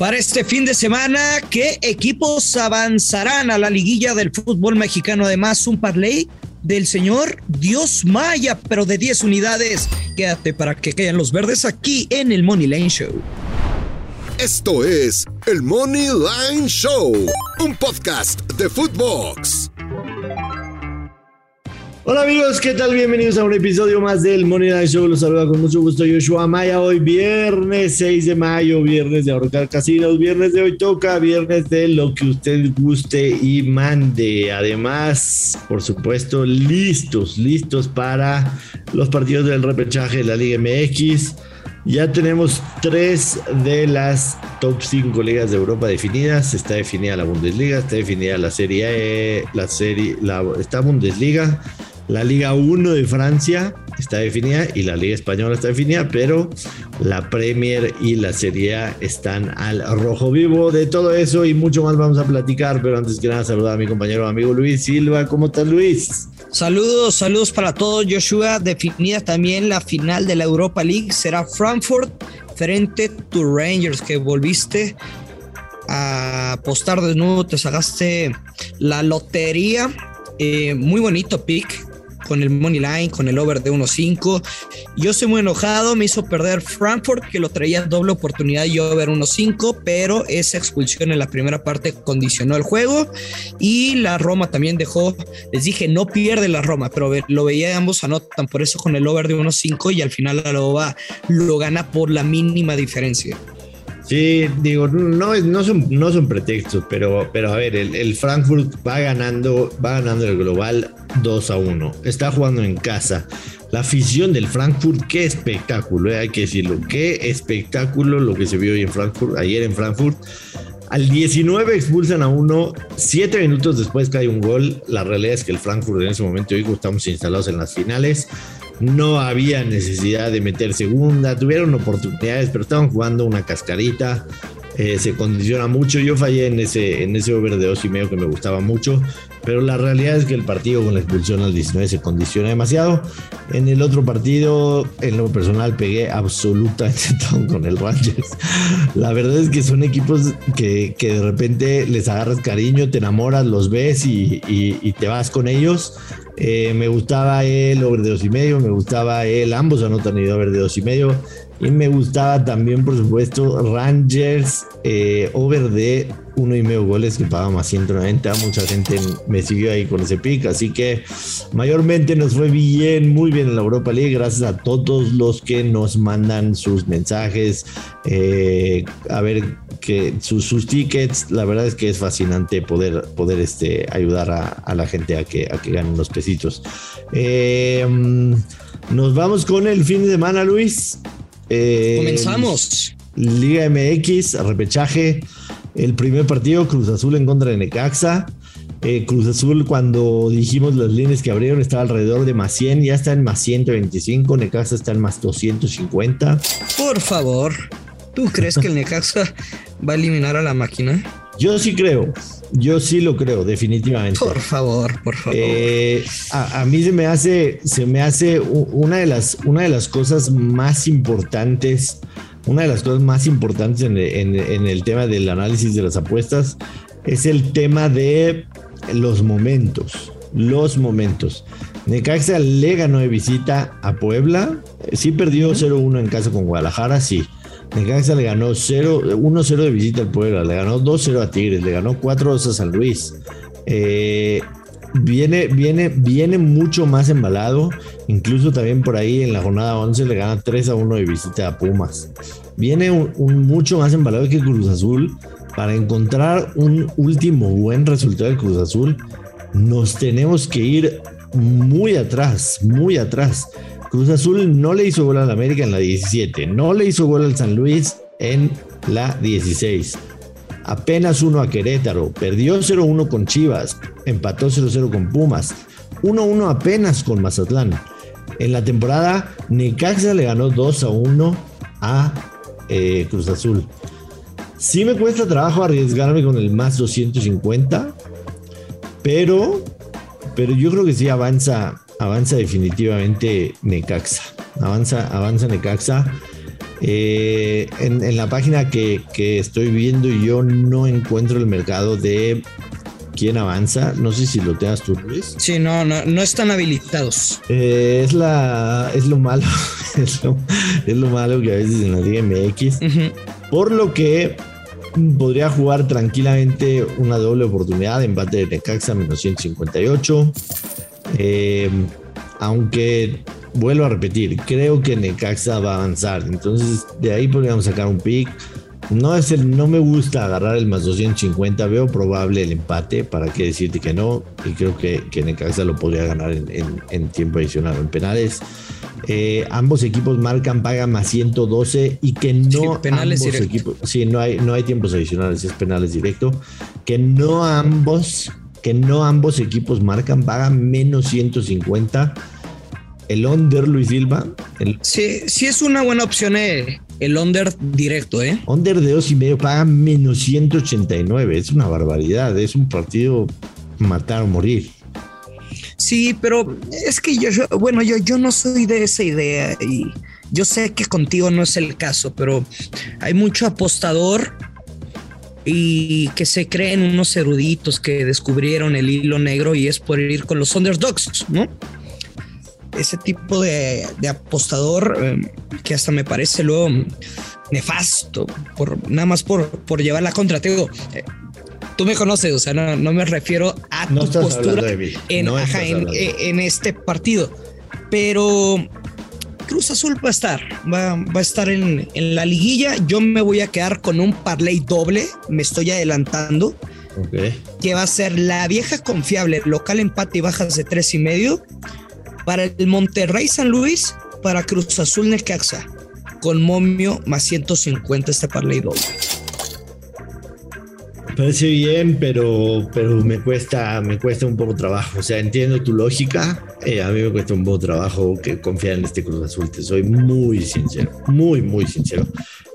Para este fin de semana, ¿qué equipos avanzarán a la liguilla del fútbol mexicano? Además, un parlay del señor Dios Maya, pero de 10 unidades. Quédate para que caigan los verdes aquí en el Money Lane Show. Esto es el Money Line Show, un podcast de Footbox. Hola amigos, ¿qué tal? Bienvenidos a un episodio más del Money Line Show. Los saluda con mucho gusto Joshua Maya. Hoy viernes 6 de mayo, viernes de ahorcar casinos, viernes de hoy toca, viernes de lo que usted guste y mande. Además, por supuesto, listos, listos para los partidos del repechaje de la Liga MX. Ya tenemos tres de las top 5 ligas de Europa definidas. Está definida la Bundesliga, está definida la Serie E, la serie, la, está Bundesliga, la Liga 1 de Francia está definida y la Liga Española está definida, pero la Premier y la Serie A están al rojo vivo. De todo eso y mucho más vamos a platicar, pero antes que nada saludar a mi compañero amigo Luis Silva. ¿Cómo estás Luis? Saludos, saludos para todos. Joshua, definida también la final de la Europa League. Será Frankfurt frente to Rangers, que volviste a apostar de nuevo, te sacaste la lotería. Eh, muy bonito pick con el money line, con el over de 1.5. Yo estoy muy enojado, me hizo perder Frankfurt, que lo traía doble oportunidad y over 1.5, pero esa expulsión en la primera parte condicionó el juego. Y la Roma también dejó, les dije, no pierde la Roma, pero lo veía ambos anotan, por eso con el over de 1.5 y al final la Loba lo gana por la mínima diferencia. Sí, digo, no, no, son, no pretextos, pero, pero a ver, el, Frankfurt va ganando, va ganando el global 2 a 1. Está jugando en casa. La afición del Frankfurt, qué espectáculo, eh, hay que decirlo, qué espectáculo lo que se vio hoy en Frankfurt, ayer en Frankfurt. Al 19 expulsan a uno, siete minutos después cae un gol. La realidad es que el Frankfurt en ese momento, digo, estamos instalados en las finales no había necesidad de meter segunda, tuvieron oportunidades, pero estaban jugando una cascarita. Eh, se condiciona mucho. Yo fallé en ese, en ese over de dos y medio que me gustaba mucho, pero la realidad es que el partido con la expulsión al 19 se condiciona demasiado. En el otro partido, en lo personal, pegué absolutamente todo con el Rangers. La verdad es que son equipos que, que de repente les agarras cariño, te enamoras, los ves y, y te vas con ellos. Eh, me gustaba el over de dos y medio, me gustaba el, ambos anotan el over de dos y medio. Y me gustaba también, por supuesto, Rangers eh, over de uno y medio goles que pagaba más 190. Mucha gente me siguió ahí con ese pick. Así que mayormente nos fue bien, muy bien en la Europa League. Gracias a todos los que nos mandan sus mensajes. Eh, a ver que sus, tickets, la verdad es que es fascinante poder, poder este, ayudar a, la gente a que, a que ganen los pesitos. Eh, mm, nos vamos con el fin de semana, Luis. Eh, Comenzamos. Liga MX, repechaje. El primer partido, Cruz Azul en contra de Necaxa. Eh, Cruz Azul, cuando dijimos las líneas que abrieron, estaba alrededor de más 100, ya está en más 125. Necaxa está en más 250. Por favor, ¿tú crees que el Necaxa va a eliminar a la máquina? Yo sí creo. Yo sí lo creo, definitivamente. Por favor, por favor. Eh, a, mí se me hace, se me hace una de las, una de las cosas más importantes, una de las cosas más importantes en, el tema del análisis de las apuestas es el tema de los momentos. Los momentos. Necaxa le ganó de visita a Puebla. Sí perdió 0-1 en casa con Guadalajara, sí. Necaxa le ganó 1-0 de visita al Puebla, le ganó 2-0 a Tigres, le ganó 4-2 a San Luis. Eh, viene, viene, viene mucho más embalado. Incluso también por ahí en la jornada 11 le gana 3 a 1 de visita a Pumas. Viene un, mucho más embalado que Cruz Azul. Para encontrar un último buen resultado de Cruz Azul, nos tenemos que ir muy atrás, muy atrás. Cruz Azul no le hizo gol al América en la 17, no le hizo gol al San Luis en la 16. Apenas uno a Querétaro, perdió 0-1 con Chivas, empató 0-0 con Pumas, 1-1 apenas con Mazatlán. En la temporada, Necaxa le ganó 2-1 a eh, Cruz Azul. Sí me cuesta trabajo arriesgarme con el más 250, pero, pero yo creo que sí avanza avanza definitivamente Necaxa. Avanza, avanza Necaxa. Eh, en, la página que, estoy viendo yo no encuentro el mercado de quién avanza. No sé si lo tengas tú, Luis. Sí, no, no, no están habilitados. Eh, es la, es lo malo, es lo, malo que a veces en la Liga MX. Por lo que podría jugar tranquilamente una doble oportunidad de empate de Necaxa menos 158. Eh, aunque vuelvo a repetir, creo que Necaxa va a avanzar. Entonces, de ahí podríamos sacar un pick. No, es el, no me gusta agarrar el más 250. Veo probable el empate. ¿Para qué decirte que no? Y creo que, que Necaxa lo podría ganar en, tiempo adicional en penales. Eh, ambos equipos marcan paga más 112 y que no penales ambos equipos. Sí, no hay, no hay tiempos adicionales, es penales directo. Que no ambos, que no ambos equipos marcan paga menos 150 el under Luis Silva. Sí, sí es una buena opción eh, el, under directo, ¿eh? Under de dos y medio paga menos 189. Es una barbaridad. Es un partido matar o morir. Sí, pero es que yo, bueno, yo, yo no soy de esa idea y yo sé que contigo no es el caso, pero hay mucho apostador y que se creen unos eruditos que descubrieron el hilo negro y es por ir con los underdogs, ¿no? ese tipo de, apostador em, que hasta me parece luego nefasto, por, nada más por, por llevar la contra. Te digo, eh, tú me conoces, o sea, no, me refiero a tu postura en, eh, en, este partido, pero Cruz Azul va a estar, va, a estar en, en, la liguilla. Yo me voy a quedar con un parlay doble, me estoy adelantando. Que va a ser la vieja confiable, local empate y bajas de tres y medio para el Monterrey San Luis, para Cruz Azul Necaxa, con momio más 150 este parlay doble. Parece bien, pero, pero me cuesta, me cuesta un poco trabajo. O sea, entiendo tu lógica. Eh, a mí me cuesta un poco trabajo que confiar en este Cruz Azul. Te soy muy sincero, muy, muy sincero.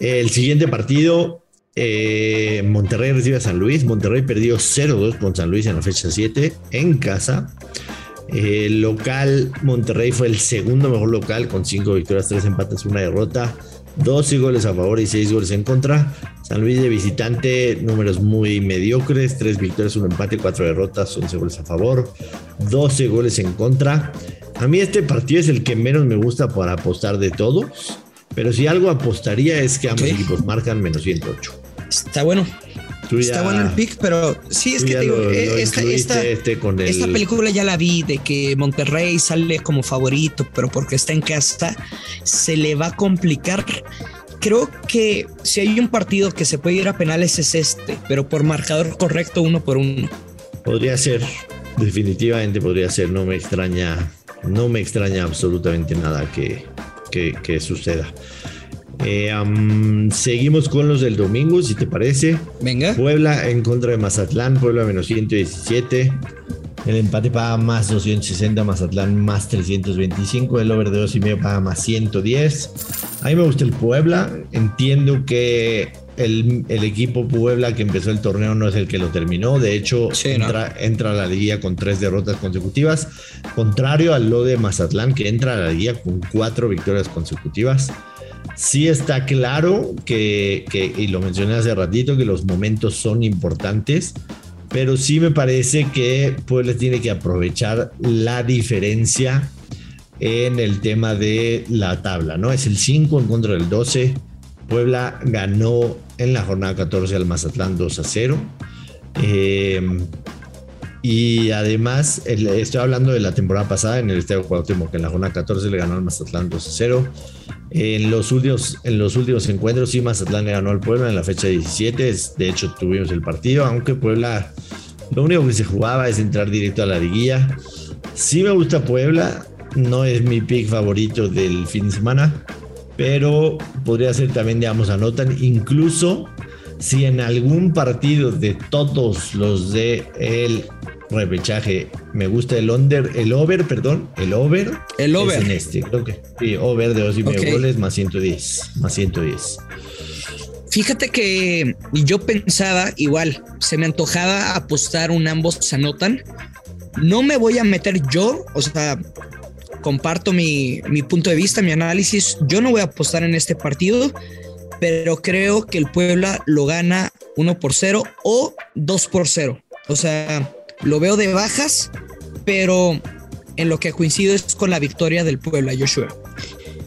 El siguiente partido, eh, Monterrey recibe a San Luis. Monterrey perdió 0-2 con San Luis en la fecha 7 en casa. El local Monterrey fue el segundo mejor local con cinco victorias, tres empates, una derrota, 12 goles a favor y seis goles en contra. San Luis de visitante, números muy mediocres, tres victorias, un empate, cuatro derrotas, 11 goles a favor, 12 goles en contra. A mí este partido es el que menos me gusta para apostar de todos, pero si algo apostaría es que ambos equipos marcan menos 108. Está bueno, Está bueno el pick, pero sí, es que digo, eh, esta, este película ya la vi de que Monterrey sale como favorito, pero porque está en casa, se le va a complicar. Creo que si hay un partido que se puede ir a penales es este, pero por marcador correcto uno por uno. Podría ser, definitivamente podría ser, no me extraña, no me extraña absolutamente nada que, que, que suceda. Eh, seguimos con los del domingo, si te parece. Venga. Puebla en contra de Mazatlán, Puebla menos 117. El empate paga más 260, Mazatlán más 325. El over de 2 y medio paga más 110. A mí me gusta el Puebla. Entiendo que el, equipo Puebla que empezó el torneo no es el que lo terminó. De hecho, entra, entra, a la liguilla con tres derrotas consecutivas. Contrario al lo de Mazatlán, que entra a la liguilla con cuatro victorias consecutivas. Sí está claro que, y lo mencioné hace ratito, que los momentos son importantes, pero sí me parece que Puebla tiene que aprovechar la diferencia en el tema de la tabla, ¿no? Es el 5 en contra del 12. Puebla ganó en la jornada 14 al Mazatlán 2 a 0. Eh, y además, estoy hablando de la temporada pasada en el Estadio Cuauhtémoc, que en la jornada 14 le ganó al Mazatlán 2 a 0. En los últimos, en los últimos encuentros, sí, Mazatlán le ganó al Puebla en la fecha 17. De hecho, tuvimos el partido, aunque Puebla lo único que se jugaba es entrar directo a la liguilla. Sí me gusta Puebla, no es mi pick favorito del fin de semana, pero podría ser también, digamos, anotan. Incluso si en algún partido de todos los de el repechaje. Me gusta el under, el over, perdón, el over. El over. en este, creo que sí, over de dos y medio goles más 110, más 110. Fíjate que yo pensaba igual, se me antojaba apostar un ambos anotan. No me voy a meter yo, o sea, comparto mi, mi punto de vista, mi análisis. Yo no voy a apostar en este partido, pero creo que el Puebla lo gana 1 por 0 o 2 por 0. O sea, lo veo de bajas, pero en lo que coincido es con la victoria del Puebla, Joshua.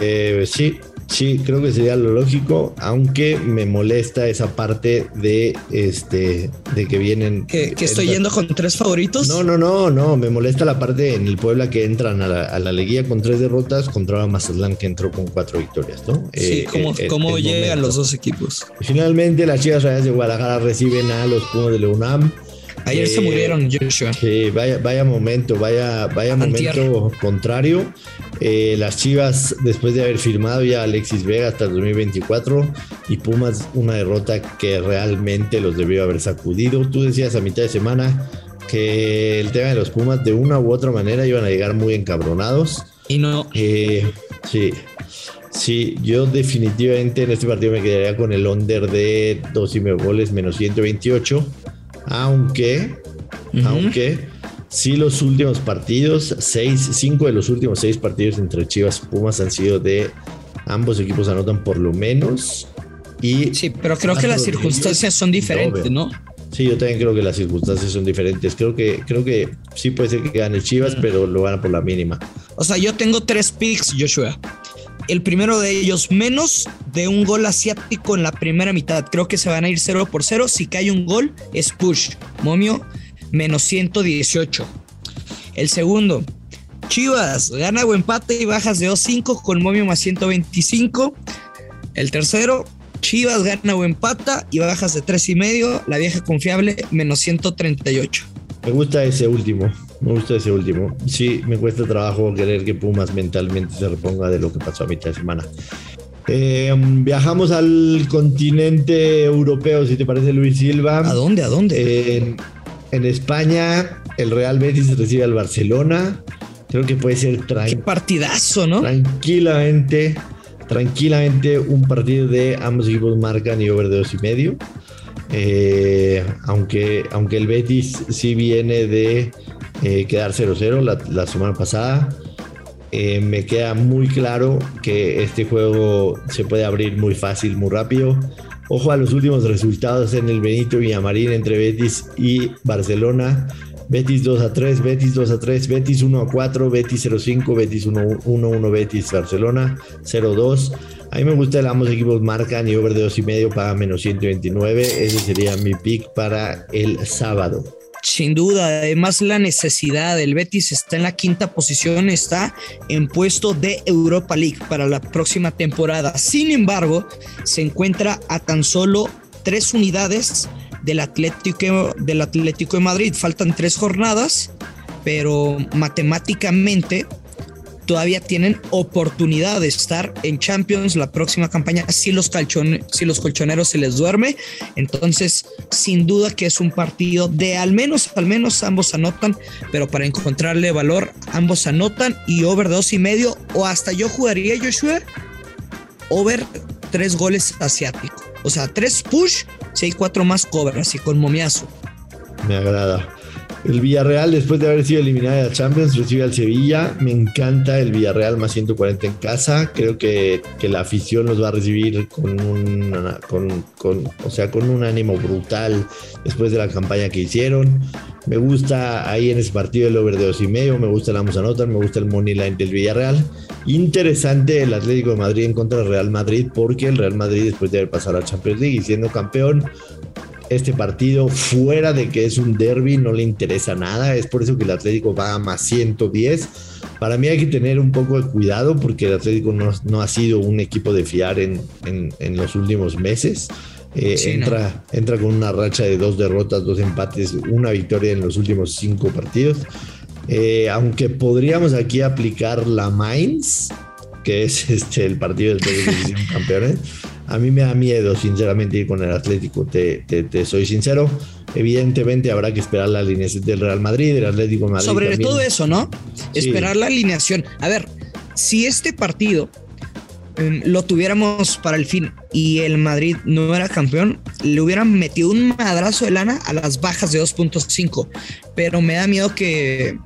Eh, sí, Sí, creo que sería lo lógico, aunque me molesta esa parte de este de que vienen. ¿Que, estoy yendo con tres favoritos? No, no, no, no. Me molesta la parte en el Puebla que entran a la, a liguilla con tres derrotas contra Mazatlán que entró con cuatro victorias, ¿no? Sí, eh, ¿cómo, eh, llegan los dos equipos? Finalmente, las Chivas Rayas de Guadalajara reciben a los Pumas de la UNAM. Ayer se eh, murieron, Joshua. Sí, vaya, vaya momento, vaya, vaya momento contrario. Eh, las Chivas, después de haber firmado ya Alexis Vega hasta el 2024, y Pumas, una derrota que realmente los debió haber sacudido. Tú decías a mitad de semana que el tema de los Pumas, de una u otra manera, iban a llegar muy encabronados. Y no. Eh, sí. Sí, yo definitivamente en este partido me quedaría con el under de dos y medio goles menos 128 aunque, aunque sí los últimos partidos, seis, cinco de los últimos seis partidos entre Chivas y Pumas han sido de ambos equipos anotan por lo menos. Y sí, pero creo que las circunstancias son diferentes, ¿no? Sí, yo también creo que las circunstancias son diferentes. Creo que, creo que sí puede ser que gane Chivas, pero lo gana por la mínima. O sea, yo tengo tres picks, Joshua. El primero de ellos, menos de un gol asiático en la primera mitad. Creo que se van a ir 0 por 0. Si cae un gol, es push. Momio, menos 118. El segundo, Chivas, gana o empate y bajas de 2-5 con momio más 125. El tercero, Chivas gana o empata y bajas de 3 y medio. La vieja confiable, menos 138. Me gusta ese último. Me gusta ese último. Sí, me cuesta trabajo querer que Pumas mentalmente se reponga de lo que pasó a mitad de semana. Eh, viajamos al continente europeo, si te parece, Luis Silva. ¿A dónde? ¿A dónde? En, en España, el Real Betis recibe al Barcelona. Creo que puede ser Qué partidazo, ¿no? Tranquilamente, tranquilamente un partido de ambos equipos marcan y over de dos y medio. Eh, aunque, aunque el Betis sí viene de eh, quedar 0-0 la, semana pasada. Eh, me queda muy claro que este juego se puede abrir muy fácil, muy rápido. Ojo a los últimos resultados en el Benito Villamarín entre Betis y Barcelona. Betis 2 a 3, Betis 2 a 3, Betis 1 a 4, Betis 0 5, Betis 1 1, 1 Betis Barcelona 0 2. A mí me gusta el ambos equipos marcan y over de 2 y medio para menos 129. Ese sería mi pick para el sábado. Sin duda, además la necesidad, del Betis está en la quinta posición, está en puesto de Europa League para la próxima temporada. Sin embargo, se encuentra a tan solo tres unidades del Atlético, del Atlético de Madrid. Faltan tres jornadas, pero matemáticamente todavía tienen oportunidad de estar en Champions la próxima campaña si los, si los colchoneros se les duerme. Entonces, sin duda que es un partido de al menos, al menos ambos anotan, pero para encontrarle valor, ambos anotan y over dos y medio, o hasta yo jugaría, Joshua, over tres goles asiático. O sea, tres push, si hay cuatro más cover, así con momiazo. Me agrada. El Villarreal, después de haber sido eliminado de la Champions, recibe al Sevilla. Me encanta el Villarreal más 140 en casa. Creo que, la afición los va a recibir con un, con, o sea, con un ánimo brutal después de la campaña que hicieron. Me gusta ahí en ese partido el over de dos y medio. Me gusta la Nota, me gusta el money line del Villarreal. Interesante el Atlético de Madrid en contra del Real Madrid, porque el Real Madrid, después de haber pasado a la Champions League y siendo campeón, este partido fuera de que es un derby no le interesa nada. Es por eso que el Atlético va a más 110. Para mí hay que tener un poco de cuidado porque el Atlético no, ha sido un equipo de fiar en, los últimos meses. Eh, entra, entra con una racha de dos derrotas, dos empates, una victoria en los últimos cinco partidos. Eh, aunque podríamos aquí aplicar la Mainz, que es este, el partido del que campeones. A mí me da miedo, sinceramente, ir con el Atlético, te, soy sincero. Evidentemente habrá que esperar la alineación del Real Madrid, del Atlético Madrid. Sobre todo eso, ¿no? Esperar la alineación. A ver, si este partido em, lo tuviéramos para el fin y el Madrid no era campeón, le hubieran metido un madrazo de lana a las bajas de 2.5. Pero me da miedo que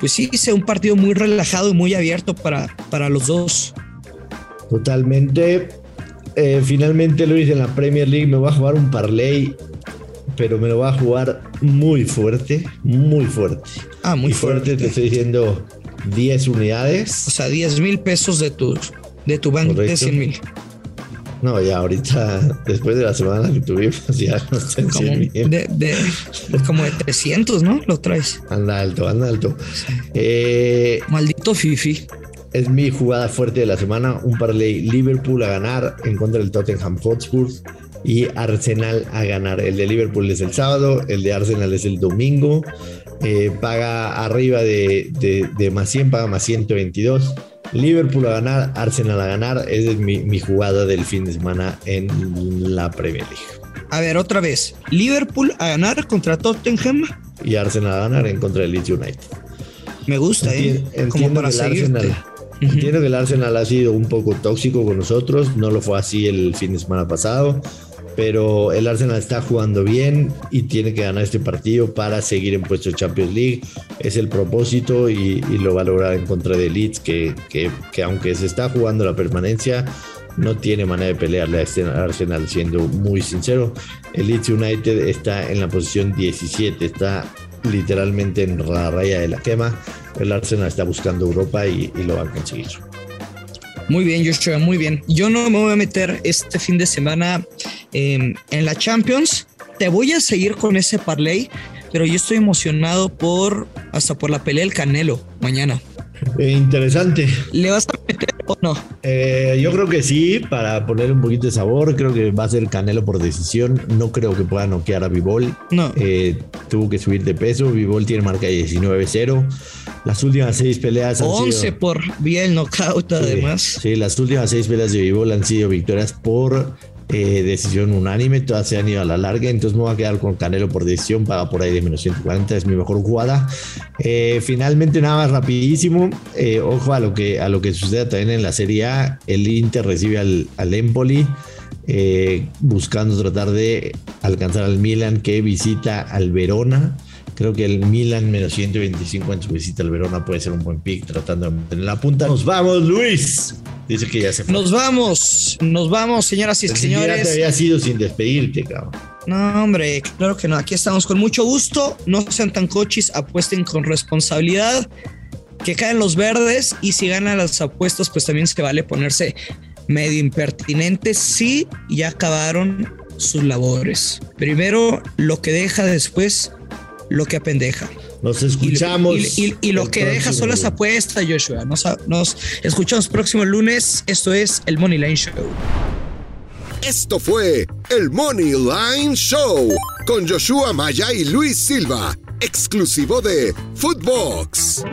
pues sí, sea un partido muy relajado y muy abierto para, para los dos. Totalmente. Eh, finalmente, Luis, en la Premier League me va a jugar un parlay, pero me lo va a jugar muy fuerte, muy fuerte. Ah, muy fuerte. Te estoy diciendo 10 unidades. O sea, 10 mil pesos de tu, de tu banco de 100 mil. No, ya ahorita, después de la semana que tuvimos, ya no está en como, de, como de 300, ¿no? Lo traes. Anda alto, anda alto. Eh, Maldito Fifi. Es mi jugada fuerte de la semana. Un parlay Liverpool a ganar en contra del Tottenham Hotspur y Arsenal a ganar. El de Liverpool es el sábado, el de Arsenal es el domingo. Eh, paga arriba de, de, de más 100, paga más 122 Liverpool a ganar, Arsenal a ganar. Esa es mi, jugada del fin de semana en la Premier League. A ver, otra vez. Liverpool a ganar contra Tottenham. Y Arsenal a ganar en contra del Leeds United. Me gusta, ¿eh? Como para Arsenal, Entiendo que el Arsenal ha sido un poco tóxico con nosotros. No lo fue así el fin de semana pasado pero el Arsenal está jugando bien y tiene que ganar este partido para seguir en puesto Champions League. Es el propósito y, lo va a lograr en contra de Leeds, que, que, aunque se está jugando la permanencia, no tiene manera de pelearle a este Arsenal, siendo muy sincero. El Leeds United está en la posición 17, está literalmente en la raya de la quema. El Arsenal está buscando Europa y, lo va a conseguir. Muy bien, Joshua, muy bien. Yo no me voy a meter este fin de semana em, en la Champions. Te voy a seguir con ese parlay, pero yo estoy emocionado por hasta por la pelea del Canelo mañana. Eh, interesante. ¿Le vas a meter o no? Eh, yo creo que sí, para poner un poquito de sabor. Creo que va a ser Canelo por decisión. No creo que pueda noquear a Vivol. No. Eh, tuvo que subir de peso. Vivol tiene marca 19-0. Las últimas seis peleas han 11 por vía el knockout, además. Sí, las últimas seis peleas de Vivol han sido victorias por eh, decisión unánime, todas se han ido a la larga, entonces me voy a quedar con Canelo por decisión, paga por ahí de menos 140, es mi mejor jugada. Eh, finalmente, nada más rapidísimo, eh, ojo a lo, que, a lo que suceda también en la Serie A, el Inter recibe al, al Empoli. buscando tratar de alcanzar al Milan que visita al Verona. Creo que el Milan menos 125 en su visita al Verona puede ser un buen pick tratando de mantener la punta. Nos vamos, Luis. Dice que ya se fue. Nos vamos, nos vamos, señoras y señores. Ya te había sido sin despedirte, cabrón. No, hombre, claro que no. Aquí estamos con mucho gusto. No sean tan cochis, apuesten con responsabilidad. Que caen los verdes y si ganan las apuestas, pues también se vale ponerse medio impertinente. Sí, ya acabaron sus labores. Primero lo que deja después lo que apendeja. Nos escuchamos. Y, lo que deja son las apuestas, Joshua. Nos, nos escuchamos próximo lunes. Esto es el Money Line Show. Esto fue el Money Line Show con Joshua Maya y Luis Silva, exclusivo de Footbox.